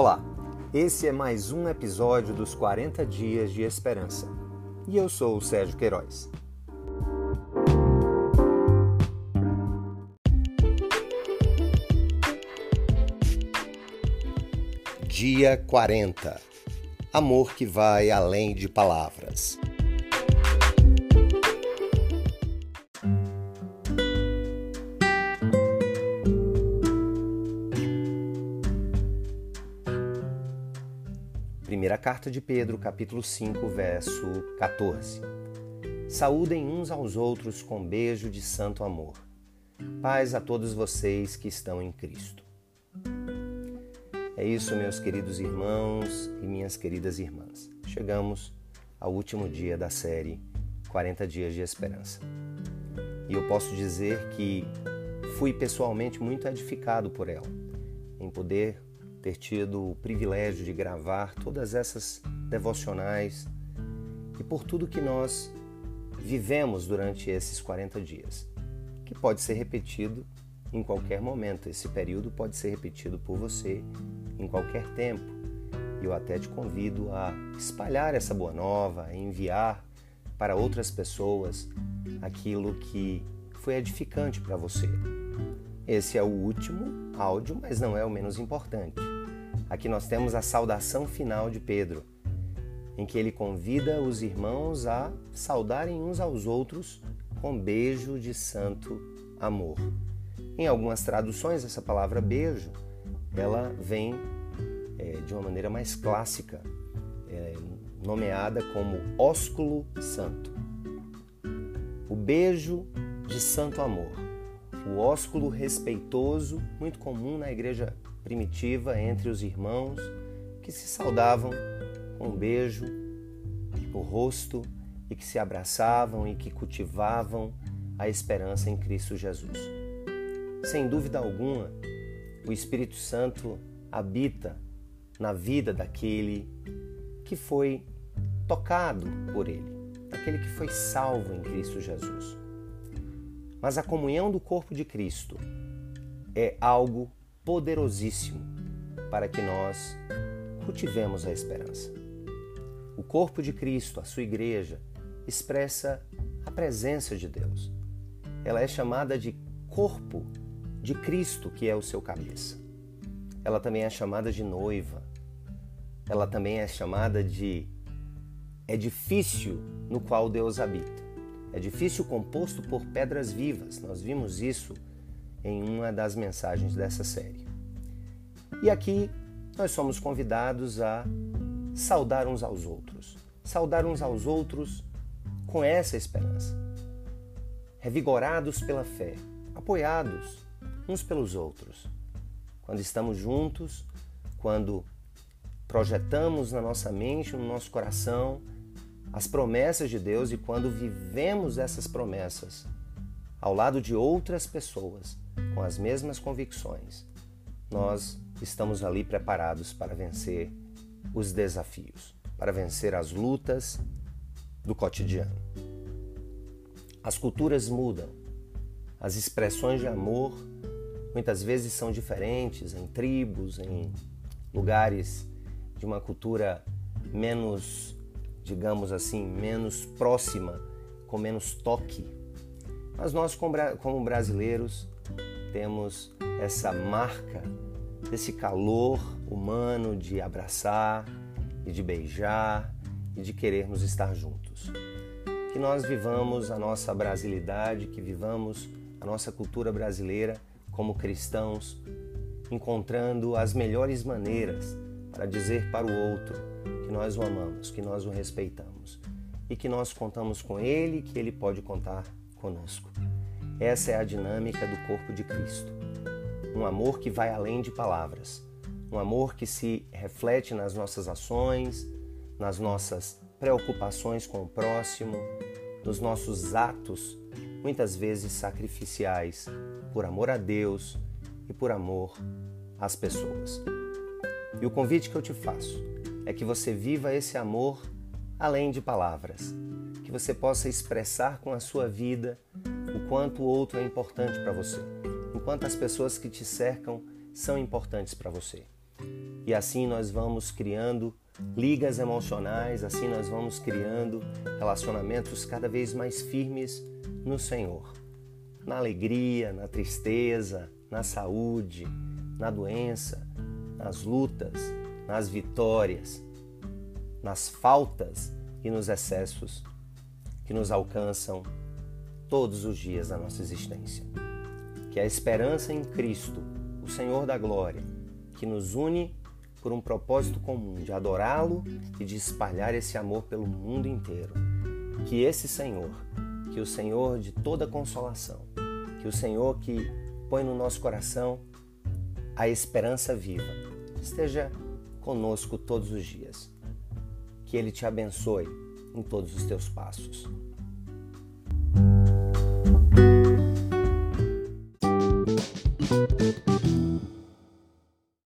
Olá, esse é mais um episódio dos 40 Dias de Esperança e eu sou o Sérgio Queiroz. Dia 40 Amor que vai além de palavras. Primeira carta de Pedro, capítulo 5, verso 14. Saúdem uns aos outros com beijo de santo amor. Paz a todos vocês que estão em Cristo. É isso, meus queridos irmãos e minhas queridas irmãs. Chegamos ao último dia da série 40 Dias de Esperança. E eu posso dizer que fui pessoalmente muito edificado por ela, em poder ter tido o privilégio de gravar todas essas devocionais e por tudo que nós vivemos durante esses 40 dias, que pode ser repetido em qualquer momento. Esse período pode ser repetido por você em qualquer tempo. E eu até te convido a espalhar essa boa nova, a enviar para outras pessoas aquilo que foi edificante para você. Esse é o último áudio, mas não é o menos importante. Aqui nós temos a saudação final de Pedro, em que ele convida os irmãos a saudarem uns aos outros com beijo de santo amor. Em algumas traduções, essa palavra beijo, ela vem é, de uma maneira mais clássica, é, nomeada como ósculo santo. O beijo de santo amor. O ósculo respeitoso, muito comum na igreja primitiva entre os irmãos que se saudavam com um beijo no rosto e que se abraçavam e que cultivavam a esperança em Cristo Jesus. Sem dúvida alguma, o Espírito Santo habita na vida daquele que foi tocado por ele, daquele que foi salvo em Cristo Jesus. Mas a comunhão do corpo de Cristo é algo poderosíssimo para que nós cultivemos a esperança. O corpo de Cristo, a sua igreja, expressa a presença de Deus. Ela é chamada de corpo de Cristo, que é o seu cabeça. Ela também é chamada de noiva. Ela também é chamada de edifício no qual Deus habita. Edifício composto por pedras vivas. Nós vimos isso em uma das mensagens dessa série. E aqui nós somos convidados a saudar uns aos outros. Saudar uns aos outros com essa esperança. Revigorados pela fé, apoiados uns pelos outros. Quando estamos juntos, quando projetamos na nossa mente, no nosso coração, as promessas de Deus e quando vivemos essas promessas ao lado de outras pessoas com as mesmas convicções, nós estamos ali preparados para vencer os desafios, para vencer as lutas do cotidiano. As culturas mudam, as expressões de amor muitas vezes são diferentes em tribos, em lugares de uma cultura menos, digamos assim, menos próxima, com menos toque. Mas nós, como brasileiros, temos essa marca desse calor humano de abraçar e de beijar e de querermos estar juntos. Que nós vivamos a nossa brasilidade, que vivamos a nossa cultura brasileira como cristãos, encontrando as melhores maneiras para dizer para o outro que nós o amamos, que nós o respeitamos e que nós contamos com ele, que ele pode contar conosco. Essa é a dinâmica do corpo de Cristo. Um amor que vai além de palavras. Um amor que se reflete nas nossas ações, nas nossas preocupações com o próximo, nos nossos atos, muitas vezes sacrificiais, por amor a Deus e por amor às pessoas. E o convite que eu te faço é que você viva esse amor além de palavras, que você possa expressar com a sua vida quanto o outro é importante para você, o quanto as pessoas que te cercam são importantes para você. E assim nós vamos criando ligas emocionais, assim nós vamos criando relacionamentos cada vez mais firmes no Senhor. Na alegria, na tristeza, na saúde, na doença, nas lutas, nas vitórias, nas faltas e nos excessos que nos alcançam todos os dias da nossa existência. Que a esperança em Cristo, o Senhor da glória, que nos une por um propósito comum de adorá-lo e de espalhar esse amor pelo mundo inteiro. Que esse Senhor, que o Senhor de toda consolação, que o Senhor que põe no nosso coração a esperança viva, esteja conosco todos os dias. Que Ele te abençoe em todos os teus passos.